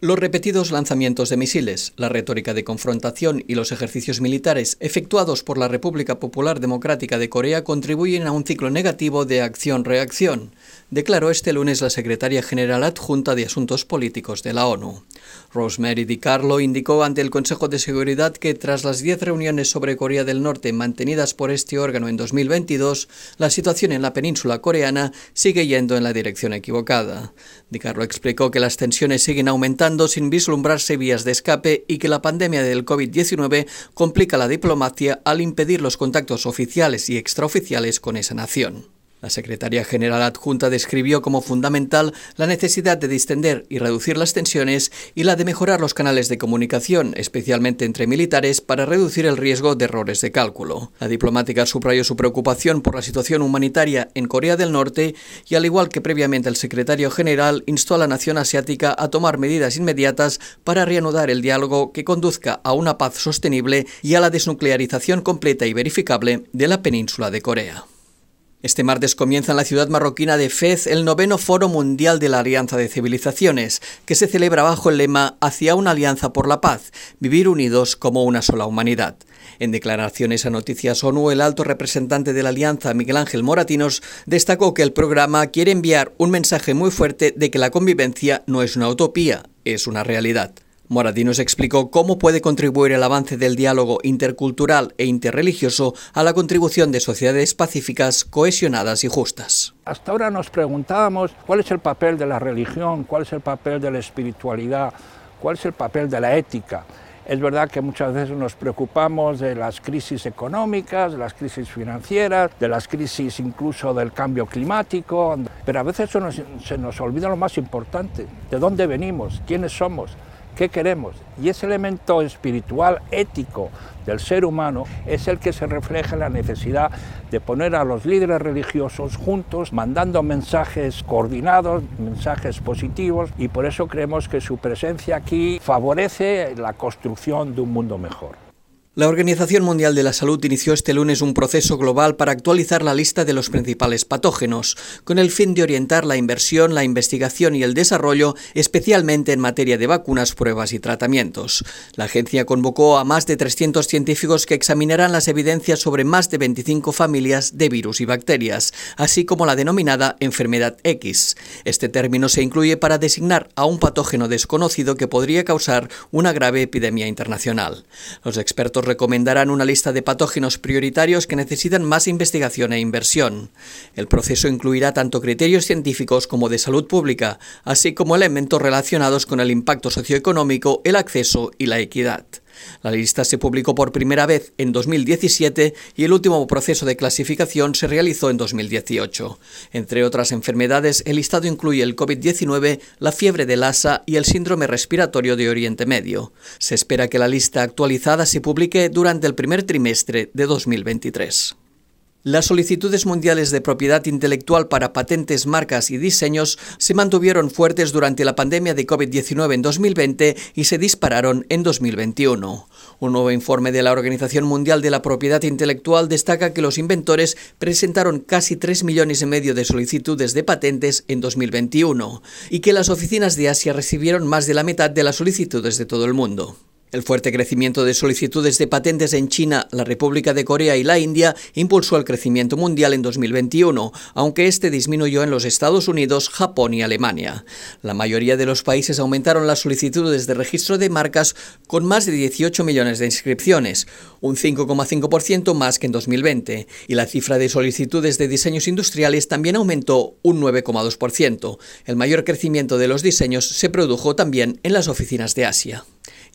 Los repetidos lanzamientos de misiles, la retórica de confrontación y los ejercicios militares efectuados por la República Popular Democrática de Corea contribuyen a un ciclo negativo de acción-reacción, declaró este lunes la secretaria general adjunta de Asuntos Políticos de la ONU. Rosemary DiCarlo indicó ante el Consejo de Seguridad que tras las diez reuniones sobre Corea del Norte mantenidas por este órgano en 2022, la situación en la península coreana sigue yendo en la dirección equivocada. DiCarlo explicó que las tensiones siguen aumentando sin vislumbrarse vías de escape y que la pandemia del COVID-19 complica la diplomacia al impedir los contactos oficiales y extraoficiales con esa nación. La secretaria general adjunta describió como fundamental la necesidad de distender y reducir las tensiones y la de mejorar los canales de comunicación, especialmente entre militares, para reducir el riesgo de errores de cálculo. La diplomática subrayó su preocupación por la situación humanitaria en Corea del Norte y, al igual que previamente el secretario general, instó a la nación asiática a tomar medidas inmediatas para reanudar el diálogo que conduzca a una paz sostenible y a la desnuclearización completa y verificable de la península de Corea. Este martes comienza en la ciudad marroquina de Fez el noveno Foro Mundial de la Alianza de Civilizaciones, que se celebra bajo el lema Hacia una alianza por la paz, vivir unidos como una sola humanidad. En declaraciones a Noticias ONU, el alto representante de la Alianza, Miguel Ángel Moratinos, destacó que el programa quiere enviar un mensaje muy fuerte de que la convivencia no es una utopía, es una realidad. Moratinos explicó cómo puede contribuir el avance del diálogo intercultural e interreligioso a la contribución de sociedades pacíficas, cohesionadas y justas. Hasta ahora nos preguntábamos cuál es el papel de la religión, cuál es el papel de la espiritualidad, cuál es el papel de la ética. Es verdad que muchas veces nos preocupamos de las crisis económicas, de las crisis financieras, de las crisis incluso del cambio climático, pero a veces nos, se nos olvida lo más importante, de dónde venimos, quiénes somos, qué queremos. Y ese elemento espiritual, ético del ser humano es el que se refleja en la necesidad de poner a los líderes religiosos juntos, mandando mensajes coordinados, mensajes positivos, y por eso creemos que su presencia aquí favorece la construcción de un mundo mejor. La Organización Mundial de la Salud inició este lunes un proceso global para actualizar la lista de los principales patógenos, con el fin de orientar la inversión, la investigación y el desarrollo, especialmente en materia de vacunas, pruebas y tratamientos. La agencia convocó a más de 300 científicos que examinarán las evidencias sobre más de 25 familias de virus y bacterias, así como la denominada enfermedad X. Este término se incluye para designar a un patógeno desconocido que podría causar una grave epidemia internacional. Los expertos recomendarán una lista de patógenos prioritarios que necesitan más investigación e inversión. El proceso incluirá tanto criterios científicos como de salud pública, así como elementos relacionados con el impacto socioeconómico, el acceso y la equidad. La lista se publicó por primera vez en 2017 y el último proceso de clasificación se realizó en 2018. Entre otras enfermedades, el listado incluye el COVID-19, la fiebre de Lassa y el síndrome respiratorio de Oriente Medio. Se espera que la lista actualizada se publique durante el primer trimestre de 2023. Las solicitudes mundiales de propiedad intelectual para patentes, marcas y diseños se mantuvieron fuertes durante la pandemia de COVID-19 en 2020 y se dispararon en 2021. Un nuevo informe de la Organización Mundial de la Propiedad Intelectual destaca que los inventores presentaron casi 3 millones y medio de solicitudes de patentes en 2021 y que las oficinas de Asia recibieron más de la mitad de las solicitudes de todo el mundo. El fuerte crecimiento de solicitudes de patentes en China, la República de Corea y la India impulsó el crecimiento mundial en 2021, aunque este disminuyó en los Estados Unidos, Japón y Alemania. La mayoría de los países aumentaron las solicitudes de registro de marcas con más de 18 millones de inscripciones, un 5,5% más que en 2020, y la cifra de solicitudes de diseños industriales también aumentó un 9,2%. El mayor crecimiento de los diseños se produjo también en las oficinas de Asia.